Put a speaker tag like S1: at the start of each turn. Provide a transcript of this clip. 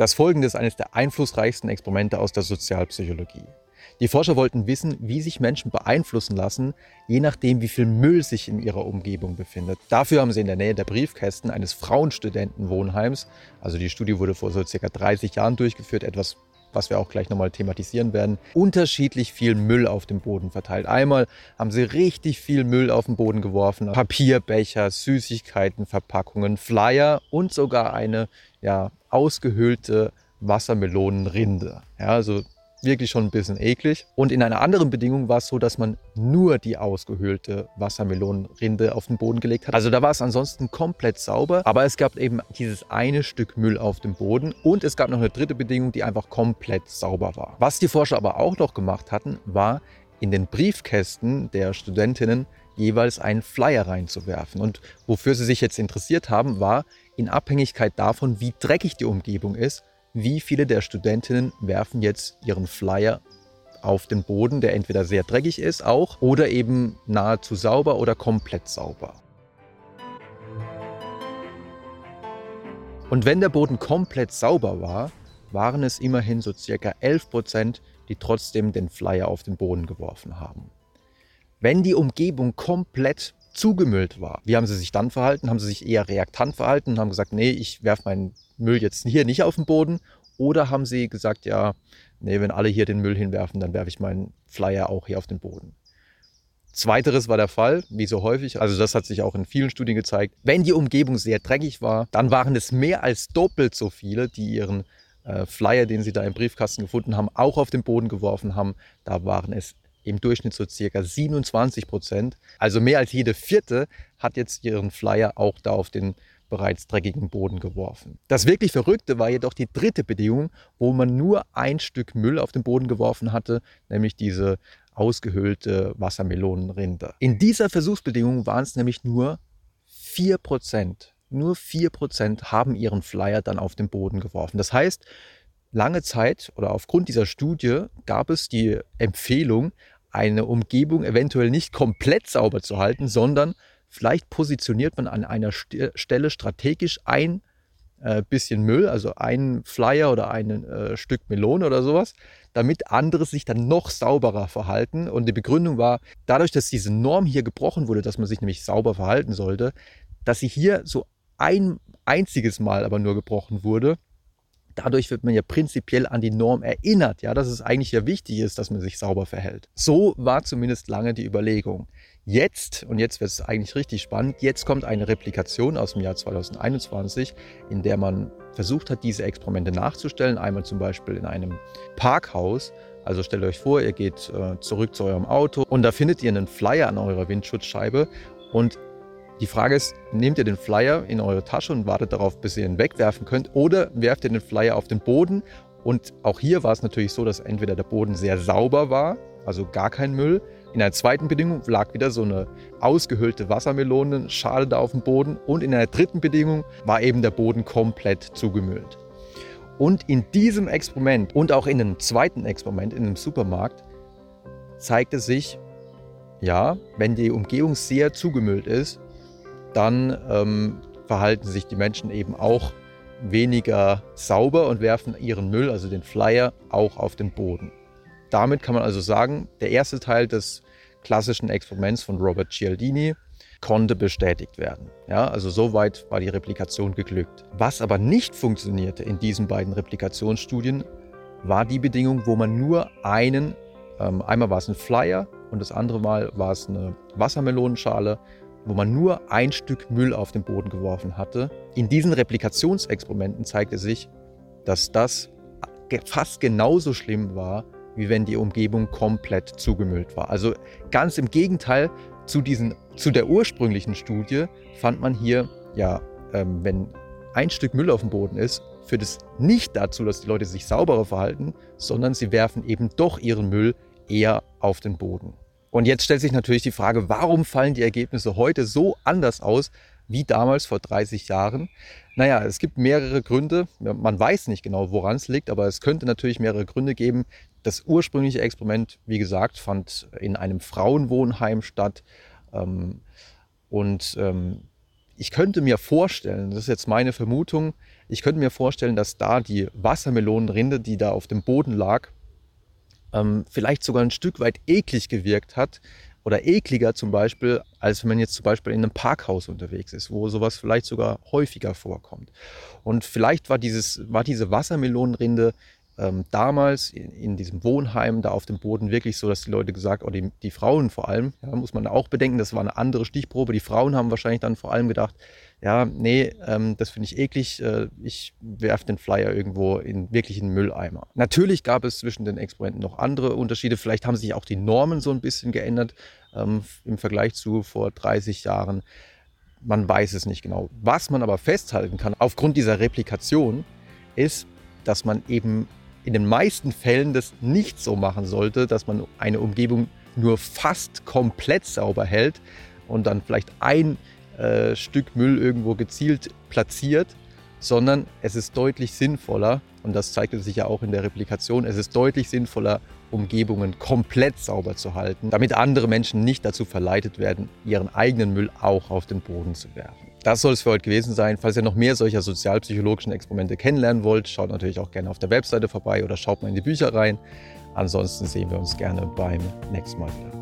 S1: Das folgende ist eines der einflussreichsten Experimente aus der Sozialpsychologie. Die Forscher wollten wissen, wie sich Menschen beeinflussen lassen, je nachdem, wie viel Müll sich in ihrer Umgebung befindet. Dafür haben sie in der Nähe der Briefkästen eines Frauenstudentenwohnheims, also die Studie wurde vor so circa 30 Jahren durchgeführt, etwas was wir auch gleich nochmal thematisieren werden, unterschiedlich viel Müll auf dem Boden verteilt. Einmal haben sie richtig viel Müll auf den Boden geworfen. Papierbecher, Süßigkeiten, Verpackungen, Flyer und sogar eine ja, ausgehöhlte Wassermelonenrinde. Ja, also wirklich schon ein bisschen eklig. Und in einer anderen Bedingung war es so, dass man nur die ausgehöhlte Wassermelonenrinde auf den Boden gelegt hat. Also da war es ansonsten komplett sauber, aber es gab eben dieses eine Stück Müll auf dem Boden und es gab noch eine dritte Bedingung, die einfach komplett sauber war. Was die Forscher aber auch noch gemacht hatten, war in den Briefkästen der Studentinnen jeweils einen Flyer reinzuwerfen. Und wofür sie sich jetzt interessiert haben, war in Abhängigkeit davon, wie dreckig die Umgebung ist, wie viele der Studentinnen werfen jetzt ihren Flyer auf den Boden, der entweder sehr dreckig ist auch oder eben nahezu sauber oder komplett sauber. Und wenn der Boden komplett sauber war, waren es immerhin so circa 11 Prozent, die trotzdem den Flyer auf den Boden geworfen haben. Wenn die Umgebung komplett zugemüllt war, wie haben sie sich dann verhalten? Haben sie sich eher reaktant verhalten und haben gesagt, nee, ich werfe meinen Müll jetzt hier nicht auf den Boden? Oder haben sie gesagt, ja, nee, wenn alle hier den Müll hinwerfen, dann werfe ich meinen Flyer auch hier auf den Boden? Zweiteres war der Fall, wie so häufig, also das hat sich auch in vielen Studien gezeigt. Wenn die Umgebung sehr dreckig war, dann waren es mehr als doppelt so viele, die ihren äh, Flyer, den sie da im Briefkasten gefunden haben, auch auf den Boden geworfen haben. Da waren es im Durchschnitt so circa 27 Prozent. Also mehr als jede vierte hat jetzt ihren Flyer auch da auf den bereits dreckigen Boden geworfen. Das wirklich Verrückte war jedoch die dritte Bedingung, wo man nur ein Stück Müll auf den Boden geworfen hatte, nämlich diese ausgehöhlte Wassermelonenrinde. In dieser Versuchsbedingung waren es nämlich nur 4 Prozent. Nur 4 Prozent haben ihren Flyer dann auf den Boden geworfen. Das heißt, lange Zeit oder aufgrund dieser Studie gab es die Empfehlung, eine Umgebung eventuell nicht komplett sauber zu halten, sondern vielleicht positioniert man an einer Stelle strategisch ein äh, bisschen Müll, also ein Flyer oder ein äh, Stück Melone oder sowas, damit andere sich dann noch sauberer verhalten. Und die Begründung war, dadurch, dass diese Norm hier gebrochen wurde, dass man sich nämlich sauber verhalten sollte, dass sie hier so ein einziges Mal aber nur gebrochen wurde, dadurch wird man ja prinzipiell an die Norm erinnert, ja, dass es eigentlich ja wichtig ist, dass man sich sauber verhält. So war zumindest lange die Überlegung. Jetzt, und jetzt wird es eigentlich richtig spannend, jetzt kommt eine Replikation aus dem Jahr 2021, in der man versucht hat, diese Experimente nachzustellen. Einmal zum Beispiel in einem Parkhaus. Also stellt euch vor, ihr geht äh, zurück zu eurem Auto und da findet ihr einen Flyer an eurer Windschutzscheibe und die Frage ist, nehmt ihr den Flyer in eure Tasche und wartet darauf, bis ihr ihn wegwerfen könnt oder werft ihr den Flyer auf den Boden? Und auch hier war es natürlich so, dass entweder der Boden sehr sauber war, also gar kein Müll. In einer zweiten Bedingung lag wieder so eine ausgehöhlte Wassermelonenschale da auf dem Boden. Und in einer dritten Bedingung war eben der Boden komplett zugemüllt. Und in diesem Experiment und auch in einem zweiten Experiment in einem Supermarkt zeigte sich, ja, wenn die Umgebung sehr zugemüllt ist, dann ähm, verhalten sich die Menschen eben auch weniger sauber und werfen ihren Müll, also den Flyer, auch auf den Boden. Damit kann man also sagen, der erste Teil des klassischen Experiments von Robert Cialdini konnte bestätigt werden. Ja, also soweit war die Replikation geglückt. Was aber nicht funktionierte in diesen beiden Replikationsstudien, war die Bedingung, wo man nur einen, ähm, einmal war es ein Flyer und das andere Mal war es eine Wassermelonenschale wo man nur ein Stück Müll auf den Boden geworfen hatte. In diesen Replikationsexperimenten zeigte sich, dass das fast genauso schlimm war, wie wenn die Umgebung komplett zugemüllt war. Also ganz im Gegenteil zu, diesen, zu der ursprünglichen Studie fand man hier, ja, ähm, wenn ein Stück Müll auf dem Boden ist, führt es nicht dazu, dass die Leute sich sauberer verhalten, sondern sie werfen eben doch ihren Müll eher auf den Boden. Und jetzt stellt sich natürlich die Frage, warum fallen die Ergebnisse heute so anders aus wie damals vor 30 Jahren? Naja, es gibt mehrere Gründe. Man weiß nicht genau, woran es liegt, aber es könnte natürlich mehrere Gründe geben. Das ursprüngliche Experiment, wie gesagt, fand in einem Frauenwohnheim statt. Ähm, und ähm, ich könnte mir vorstellen, das ist jetzt meine Vermutung, Ich könnte mir vorstellen, dass da die Wassermelonenrinde, die da auf dem Boden lag, ähm, vielleicht sogar ein Stück weit eklig gewirkt hat, oder ekliger zum Beispiel, als wenn man jetzt zum Beispiel in einem Parkhaus unterwegs ist, wo sowas vielleicht sogar häufiger vorkommt. Und vielleicht war, dieses, war diese Wassermelonenrinde ähm, damals in, in, diesem Wohnheim da auf dem Boden wirklich so, dass die Leute gesagt, oder die, die Frauen vor allem, ja, muss man auch bedenken, das war eine andere Stichprobe. Die Frauen haben wahrscheinlich dann vor allem gedacht, ja, nee, ähm, das finde ich eklig, äh, ich werfe den Flyer irgendwo in wirklichen Mülleimer. Natürlich gab es zwischen den Exponenten noch andere Unterschiede, vielleicht haben sich auch die Normen so ein bisschen geändert ähm, im Vergleich zu vor 30 Jahren. Man weiß es nicht genau. Was man aber festhalten kann, aufgrund dieser Replikation, ist, dass man eben in den meisten Fällen das nicht so machen sollte, dass man eine Umgebung nur fast komplett sauber hält und dann vielleicht ein äh, Stück Müll irgendwo gezielt platziert, sondern es ist deutlich sinnvoller, und das zeigt sich ja auch in der Replikation, es ist deutlich sinnvoller, Umgebungen komplett sauber zu halten, damit andere Menschen nicht dazu verleitet werden, ihren eigenen Müll auch auf den Boden zu werfen. Das soll es für heute gewesen sein. Falls ihr noch mehr solcher sozialpsychologischen Experimente kennenlernen wollt, schaut natürlich auch gerne auf der Webseite vorbei oder schaut mal in die Bücher rein. Ansonsten sehen wir uns gerne beim nächsten Mal wieder.